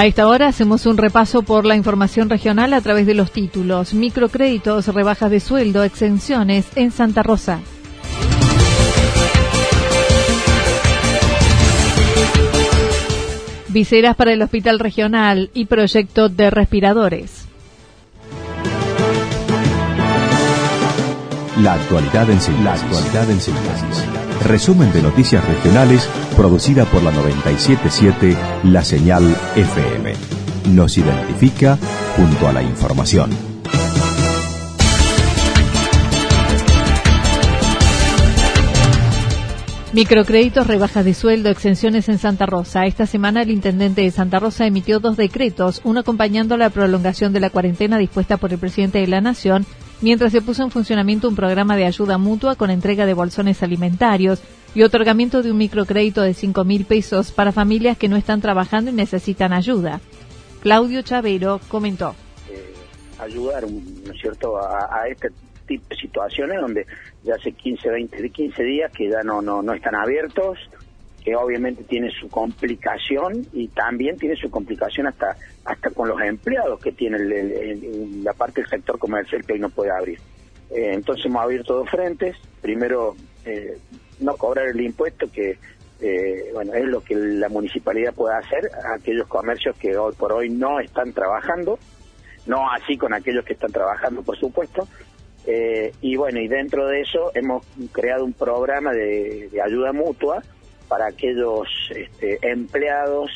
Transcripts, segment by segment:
A esta hora hacemos un repaso por la información regional a través de los títulos, microcréditos, rebajas de sueldo, exenciones en Santa Rosa. Viseras para el Hospital Regional y proyecto de respiradores. La actualidad en síntesis. La en Resumen de noticias regionales producida por la 977 La Señal FM. Nos identifica junto a la información. Microcréditos, rebajas de sueldo, exenciones en Santa Rosa. Esta semana el intendente de Santa Rosa emitió dos decretos, uno acompañando la prolongación de la cuarentena dispuesta por el presidente de la Nación mientras se puso en funcionamiento un programa de ayuda mutua con entrega de bolsones alimentarios y otorgamiento de un microcrédito de 5 mil pesos para familias que no están trabajando y necesitan ayuda. Claudio Chavero comentó. Eh, ayudar, ¿no es cierto?, a, este tipo de situaciones donde ya hace 15, 20, 15 días que ya no, no, no están abiertos, que obviamente tiene su complicación y también tiene su complicación hasta hasta con los empleados que tiene la parte del sector comercial que no puede abrir. Eh, entonces hemos abierto dos frentes. Primero, eh, no cobrar el impuesto que eh, bueno es lo que la municipalidad puede hacer a aquellos comercios que hoy por hoy no están trabajando, no así con aquellos que están trabajando, por supuesto. y bueno, y dentro de eso hemos creado un programa de ayuda mutua para aquellos este, empleados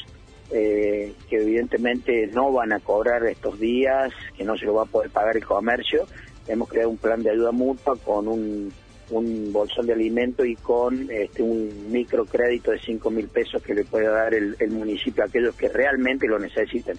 eh, que evidentemente no van a cobrar estos días, que no se lo va a poder pagar el comercio. Hemos creado un plan de ayuda mutua con un, un bolsón de alimento y con este, un microcrédito de 5 mil pesos que le puede dar el, el municipio a aquellos que realmente lo necesiten.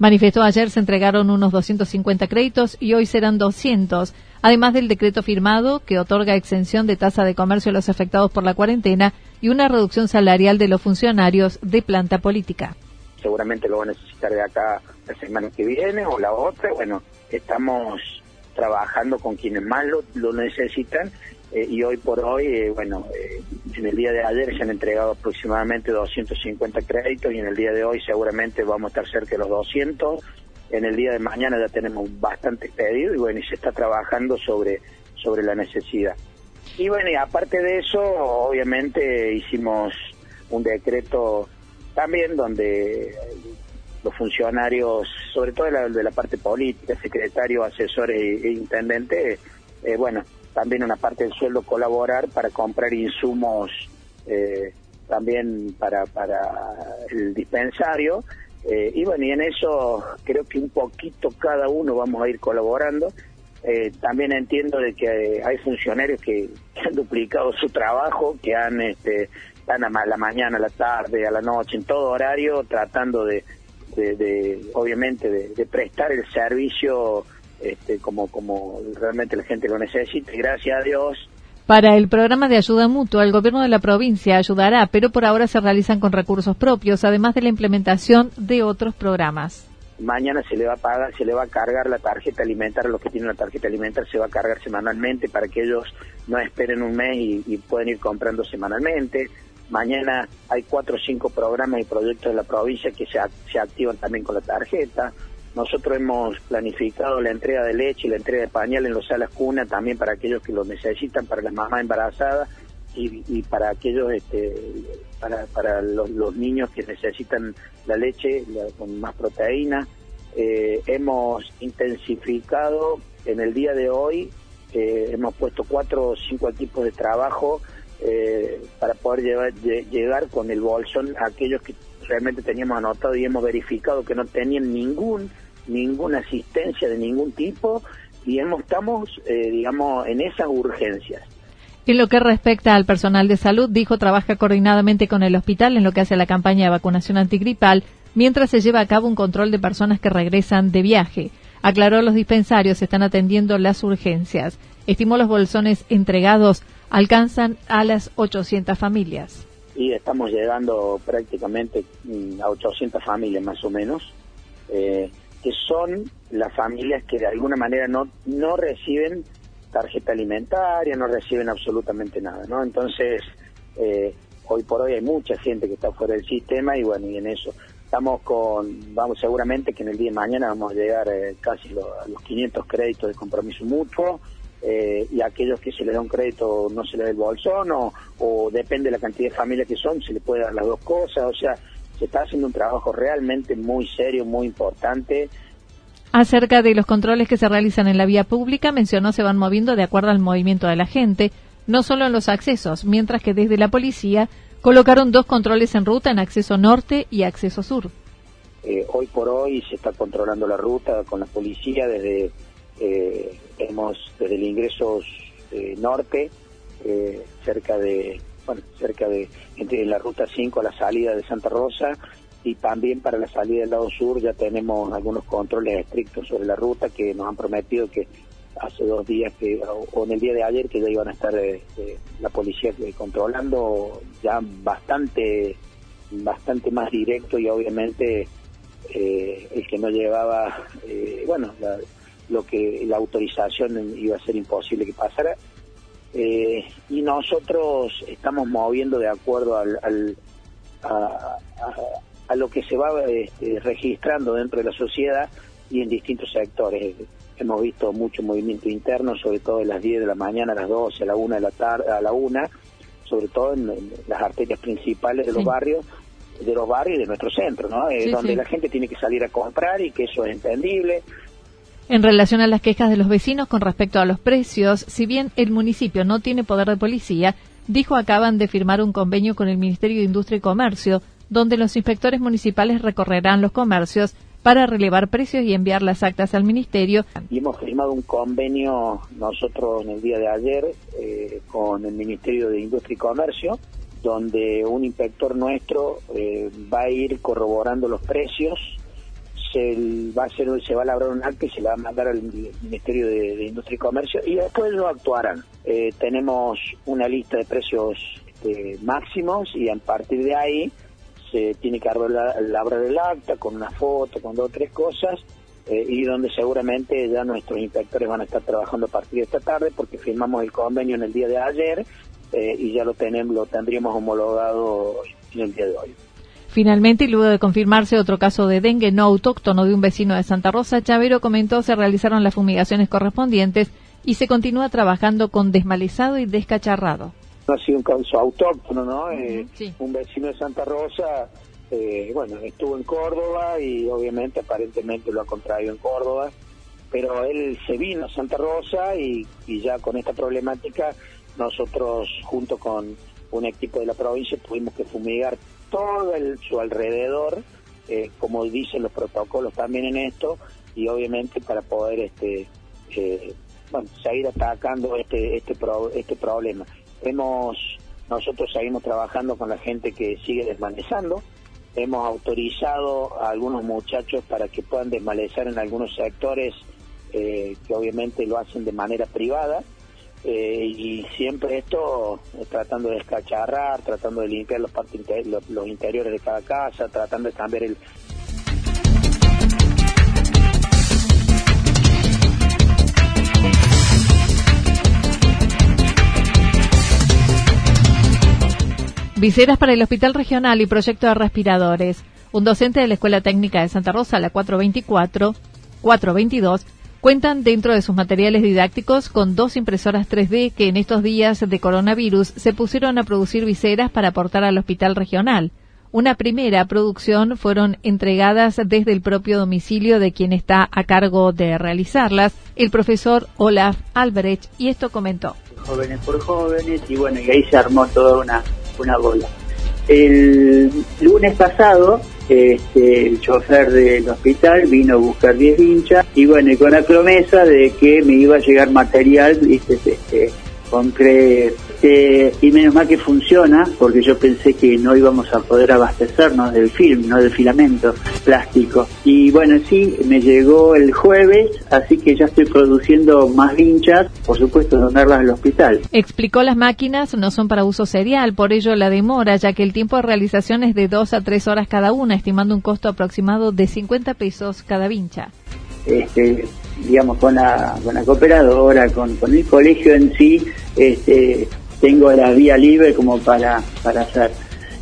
Manifestó ayer se entregaron unos 250 créditos y hoy serán 200, además del decreto firmado que otorga exención de tasa de comercio a los afectados por la cuarentena y una reducción salarial de los funcionarios de planta política. Seguramente lo va a necesitar de acá la semana que viene o la otra. Bueno, estamos trabajando con quienes más lo, necesitan eh, y hoy por hoy, eh, bueno, eh, en el día de ayer se han entregado aproximadamente 250 créditos y en el día de hoy seguramente vamos a estar cerca de los 200. En el día de mañana ya tenemos bastantes pedidos y bueno, y se está trabajando sobre, sobre la necesidad. Y bueno, y aparte de eso, obviamente hicimos un decreto también donde los funcionarios, sobre todo de la, de la parte política, secretarios, asesores e, e intendentes, eh, bueno, también una parte del sueldo colaborar para comprar insumos eh, también para, para el dispensario. Eh, y bueno, y en eso creo que un poquito cada uno vamos a ir colaborando. Eh, también entiendo de que hay funcionarios que, han duplicado su trabajo, que han este, están a la mañana, a la tarde, a la noche, en todo horario, tratando de, de, obviamente, de prestar el servicio este, como, como realmente la gente lo necesita. Gracias a Dios. Para el programa de ayuda mutua, el gobierno de la provincia ayudará, pero por ahora se realizan con recursos propios, además de la implementación de otros programas. Mañana se le va a pagar, se le va a cargar la tarjeta alimentaria, los que tienen la tarjeta alimentaria se va a cargar semanalmente para que ellos no esperen un mes y, y puedan ir comprando semanalmente. Mañana hay cuatro o cinco programas y proyectos de la provincia que se, se activan también con la tarjeta. nosotros hemos planificado la entrega de leche y la entrega de pañal en los salas cuna también para aquellos que lo necesitan, para las mamás embarazadas y, para aquellos, este, para, para los, niños que necesitan la leche con más proteína. Eh, hemos intensificado en el día de hoy, eh, hemos puesto cuatro o cinco equipos de trabajo eh, para poder llevar, llegar con el bolsón a aquellos que realmente teníamos anotado y hemos verificado que no tenían ningún ninguna asistencia de ningún tipo y hemos, estamos, digamos, en esas urgencias. En lo que respecta al personal de salud, dijo trabaja coordinadamente con el hospital en lo que hace a la campaña de vacunación antigripal, mientras se lleva a cabo un control de personas que regresan de viaje. Aclaró los dispensarios están atendiendo las urgencias. Estimó los bolsones entregados alcanzan a las 800 familias. Y estamos llegando prácticamente mm, a 800 familias más o menos, eh, que son las familias que de alguna manera no, no reciben tarjeta alimentaria, no reciben absolutamente nada, ¿no? Entonces, eh, hoy por hoy hay mucha gente que está fuera del sistema y bueno, y en eso estamos con, vamos seguramente que en el día de mañana vamos a llegar eh, casi a los 500 créditos de compromiso mutuo eh, y a aquellos que se les da un crédito no se les da el bolsón o, o depende de la cantidad de familias que son, se les puede dar las dos cosas, o sea, se está haciendo un trabajo realmente muy serio, muy importante Acerca de los controles que se realizan en la vía pública, mencionó se van moviendo de acuerdo al movimiento de la gente, no solo en los accesos, mientras que desde la policía colocaron dos controles en ruta en acceso norte y acceso sur. Eh, hoy por hoy se está controlando la ruta con la policía desde eh, hemos desde el ingreso eh, norte eh, cerca de bueno cerca de entre la ruta 5 a la salida de Santa Rosa y también para la salida del lado sur ya tenemos algunos controles estrictos sobre la ruta que nos han prometido que hace dos días que o, en el día de ayer que ya iban a estar eh, eh, la policía eh, controlando ya bastante bastante más directo y obviamente el que no llevaba bueno lo que la autorización iba a ser imposible que pasara y nosotros estamos moviendo de acuerdo al, a, a lo que se va este, registrando dentro de la sociedad y en distintos sectores. Hemos visto mucho movimiento interno, sobre todo de las 10 de la mañana a las 12, a la 1 de la tarde, a la 1, sobre todo en, las arterias principales de los barrios de los barrios y de nuestro centro, ¿no? Eh, donde la gente tiene que salir a comprar y que eso es entendible. En relación a las quejas de los vecinos con respecto a los precios, si bien el municipio no tiene poder de policía, dijo acaban de firmar un convenio con el Ministerio de Industria y Comercio donde los inspectores municipales recorrerán los comercios para relevar precios y enviar las actas al ministerio. Y hemos firmado un convenio nosotros en el día de ayer eh, con el Ministerio de Industria y Comercio, donde un inspector nuestro eh, va a ir corroborando los precios, se va a hacer, se va a labrar un acta y se la va a mandar al Ministerio de, Industria y Comercio y después lo actuarán. Eh, tenemos una lista de precios este, máximos y a partir de ahí se tiene que labrar el acta con una foto, con dos o tres cosas, eh, y donde seguramente ya nuestros inspectores van a estar trabajando a partir de esta tarde porque firmamos el convenio en el día de ayer eh, y ya lo tenemos lo tendríamos homologado en el día de hoy. Finalmente, y luego de confirmarse otro caso de dengue no autóctono de un vecino de Santa Rosa, Chavero comentó se realizaron las fumigaciones correspondientes y se continúa trabajando con desmalizado y descacharrado ha sido un caso autóctono, ¿no? Eh, un vecino de Santa Rosa, eh, bueno, estuvo en Córdoba y obviamente aparentemente lo ha contraído en Córdoba, pero él se vino a Santa Rosa y, ya con esta problemática nosotros junto con un equipo de la provincia tuvimos que fumigar todo el, su alrededor, eh, como dicen los protocolos también en esto, y obviamente para poder este bueno, seguir atacando este este este problema. Hemos, nosotros seguimos trabajando con la gente que sigue desmalezando. Hemos autorizado a algunos muchachos para que puedan desmalezar en algunos sectores eh, que obviamente lo hacen de manera privada. Eh, y siempre esto eh, tratando de descacharrar, tratando de limpiar los, los interiores de cada casa, tratando de cambiar el, Viseras para el Hospital Regional y proyecto de respiradores. Un docente de la Escuela Técnica de Santa Rosa, la 424, 422, cuentan dentro de sus materiales didácticos con dos impresoras 3D que en estos días de coronavirus se pusieron a producir viseras para aportar al hospital regional. Una primera producción fueron entregadas desde el propio domicilio de quien está a cargo de realizarlas, el profesor Olaf Albrecht, y esto comentó. Jóvenes por jóvenes, y bueno, y ahí se armó toda una, una bola. El lunes pasado, este, el chofer del hospital vino a buscar 10 hinchas y bueno, con la promesa de que me iba a llegar material, ¿viste? Este, compré este, y menos mal que funciona, porque yo pensé que no íbamos a poder abastecernos del film, no del filamento plástico. Y bueno, sí, me llegó el jueves, así que ya estoy produciendo más hinchas, por supuesto, donarlas al hospital. Explicó las máquinas no son para uso serial, por ello la demora, ya que el tiempo de realización es de dos a tres horas cada una, estimando un costo aproximado de 50 pesos cada vincha. Este, digamos, con la, con la cooperadora, con, con el colegio en sí, este, tengo la vía libre como para, para hacer.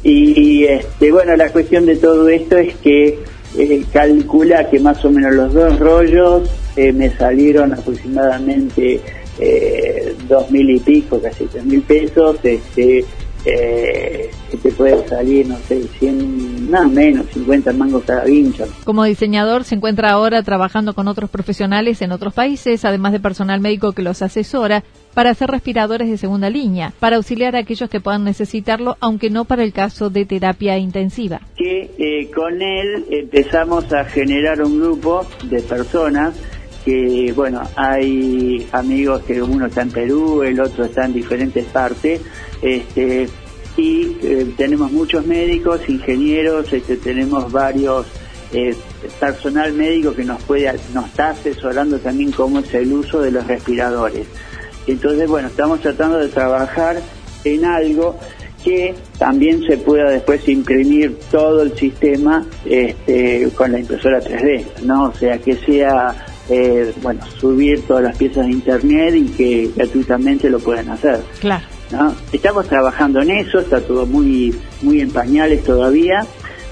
Y este, bueno, la cuestión de todo esto es que eh, calcula que más o menos los dos rollos eh, me salieron aproximadamente eh, dos mil y pico, casi tres mil pesos, este, eh, que te puede salir, no sé, 100, nada menos, 50 mangos cada vincha. Como diseñador se encuentra ahora trabajando con otros profesionales en otros países, además de personal médico que los asesora, para hacer respiradores de segunda línea, para auxiliar a aquellos que puedan necesitarlo, aunque no para el caso de terapia intensiva. Que eh, con él empezamos a generar un grupo de personas que, bueno, hay amigos que uno está en Perú, el otro está en diferentes partes, este, y eh, tenemos muchos médicos, ingenieros, este, tenemos varios eh, personal médico que nos puede nos está asesorando también cómo es el uso de los respiradores. Entonces, bueno, estamos tratando de trabajar en algo que también se pueda después imprimir todo el sistema este, con la impresora 3D, ¿no? O sea, que sea, eh, bueno, subir todas las piezas de internet y que gratuitamente lo puedan hacer. Claro. Estamos trabajando en eso, está todo muy, muy en pañales todavía,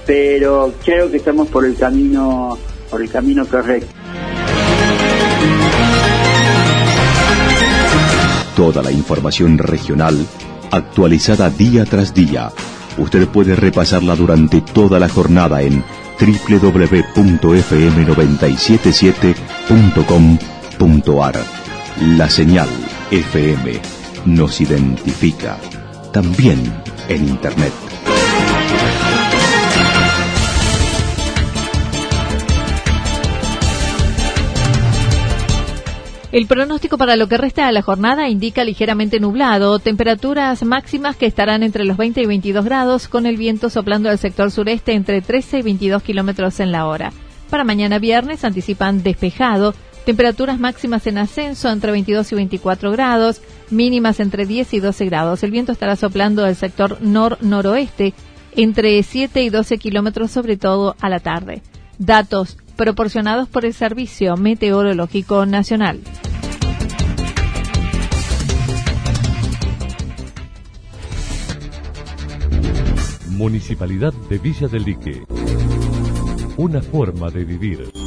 pero creo que estamos por el camino, por el camino correcto. Toda la información regional actualizada día tras día. Usted puede repasarla durante toda la jornada en www.fm977.com.ar. La señal FM nos identifica también en Internet. El pronóstico para lo que resta de la jornada indica ligeramente nublado, temperaturas máximas que estarán entre los 20 y 22 grados, con el viento soplando del sector sureste entre 13 y 22 kilómetros en la hora. Para mañana viernes anticipan despejado, temperaturas máximas en ascenso entre 22 y 24 grados, mínimas entre 10 y 12 grados. El viento estará soplando del sector nor-noroeste entre 7 y 12 kilómetros, sobre todo a la tarde. Datos proporcionados por el Servicio Meteorológico Nacional. Municipalidad de Villa del Lique. Una forma de vivir.